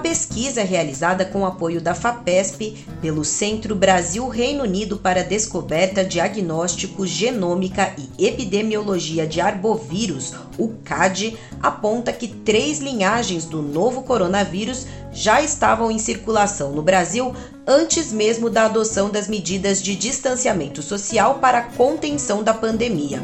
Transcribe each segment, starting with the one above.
Pesquisa realizada com apoio da FAPESP pelo Centro Brasil-Reino Unido para Descoberta, Diagnóstico, Genômica e Epidemiologia de Arbovírus, o CAD, aponta que três linhagens do novo coronavírus já estavam em circulação no Brasil antes mesmo da adoção das medidas de distanciamento social para a contenção da pandemia.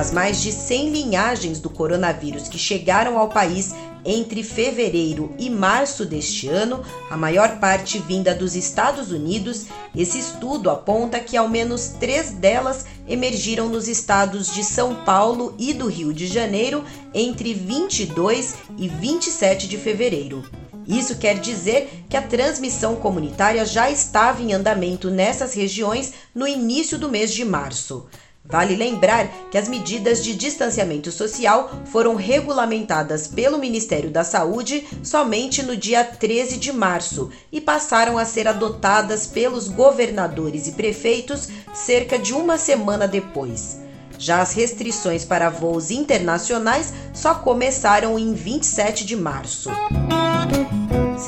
Das mais de 100 linhagens do coronavírus que chegaram ao país entre fevereiro e março deste ano, a maior parte vinda dos Estados Unidos, esse estudo aponta que ao menos três delas emergiram nos estados de São Paulo e do Rio de Janeiro entre 22 e 27 de fevereiro. Isso quer dizer que a transmissão comunitária já estava em andamento nessas regiões no início do mês de março. Vale lembrar que as medidas de distanciamento social foram regulamentadas pelo Ministério da Saúde somente no dia 13 de março e passaram a ser adotadas pelos governadores e prefeitos cerca de uma semana depois. Já as restrições para voos internacionais só começaram em 27 de março.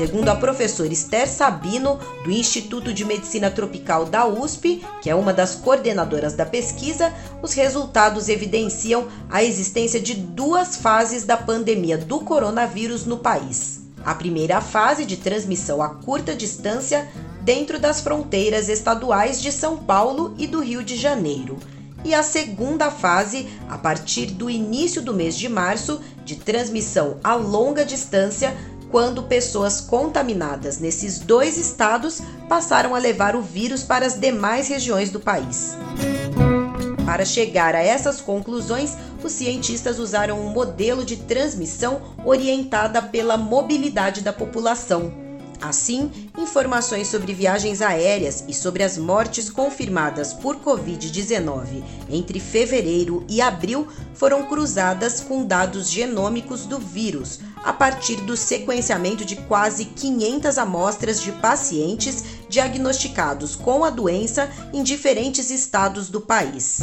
Segundo a professora Esther Sabino, do Instituto de Medicina Tropical da USP, que é uma das coordenadoras da pesquisa, os resultados evidenciam a existência de duas fases da pandemia do coronavírus no país. A primeira fase de transmissão a curta distância dentro das fronteiras estaduais de São Paulo e do Rio de Janeiro. E a segunda fase, a partir do início do mês de março, de transmissão a longa distância quando pessoas contaminadas nesses dois estados passaram a levar o vírus para as demais regiões do país. Para chegar a essas conclusões, os cientistas usaram um modelo de transmissão orientada pela mobilidade da população Assim, informações sobre viagens aéreas e sobre as mortes confirmadas por Covid-19 entre fevereiro e abril foram cruzadas com dados genômicos do vírus, a partir do sequenciamento de quase 500 amostras de pacientes diagnosticados com a doença em diferentes estados do país.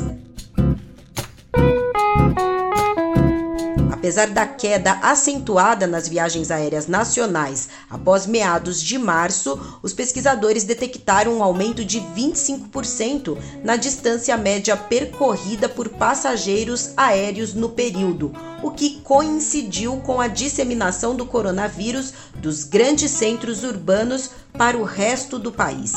Apesar da queda acentuada nas viagens aéreas nacionais após meados de março, os pesquisadores detectaram um aumento de 25% na distância média percorrida por passageiros aéreos no período, o que coincidiu com a disseminação do coronavírus dos grandes centros urbanos para o resto do país.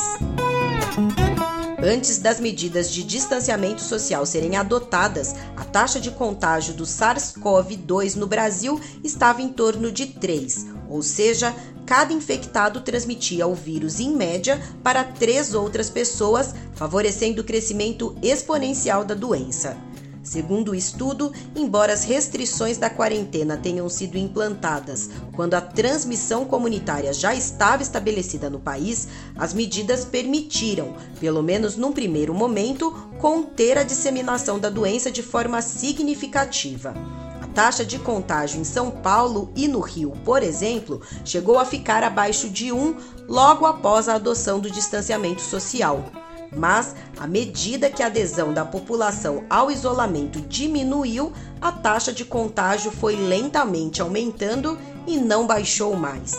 Antes das medidas de distanciamento social serem adotadas, a taxa de contágio do SARS-CoV-2 no Brasil estava em torno de 3, ou seja, cada infectado transmitia o vírus em média para três outras pessoas, favorecendo o crescimento exponencial da doença. Segundo o estudo, embora as restrições da quarentena tenham sido implantadas quando a transmissão comunitária já estava estabelecida no país, as medidas permitiram, pelo menos num primeiro momento, conter a disseminação da doença de forma significativa. A taxa de contágio em São Paulo e no Rio, por exemplo, chegou a ficar abaixo de 1 logo após a adoção do distanciamento social mas à medida que a adesão da população ao isolamento diminuiu, a taxa de contágio foi lentamente aumentando e não baixou mais.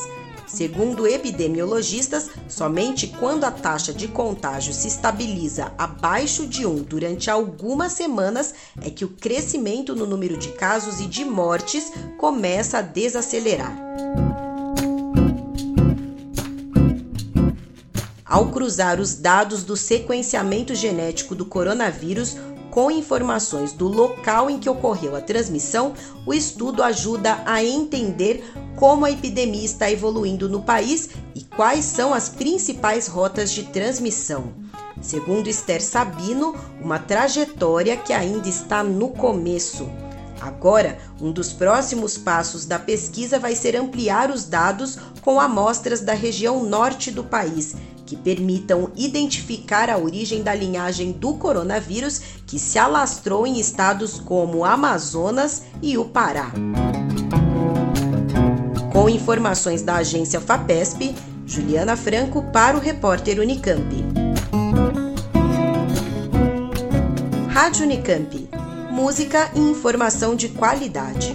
Segundo epidemiologistas, somente quando a taxa de contágio se estabiliza abaixo de 1 durante algumas semanas é que o crescimento no número de casos e de mortes começa a desacelerar. Ao cruzar os dados do sequenciamento genético do coronavírus com informações do local em que ocorreu a transmissão, o estudo ajuda a entender como a epidemia está evoluindo no país e quais são as principais rotas de transmissão. Segundo Esther Sabino, uma trajetória que ainda está no começo. Agora, um dos próximos passos da pesquisa vai ser ampliar os dados com amostras da região norte do país que permitam identificar a origem da linhagem do coronavírus que se alastrou em estados como Amazonas e o Pará. Com informações da agência FAPESP, Juliana Franco para o repórter Unicamp. Rádio Unicamp. Música e informação de qualidade.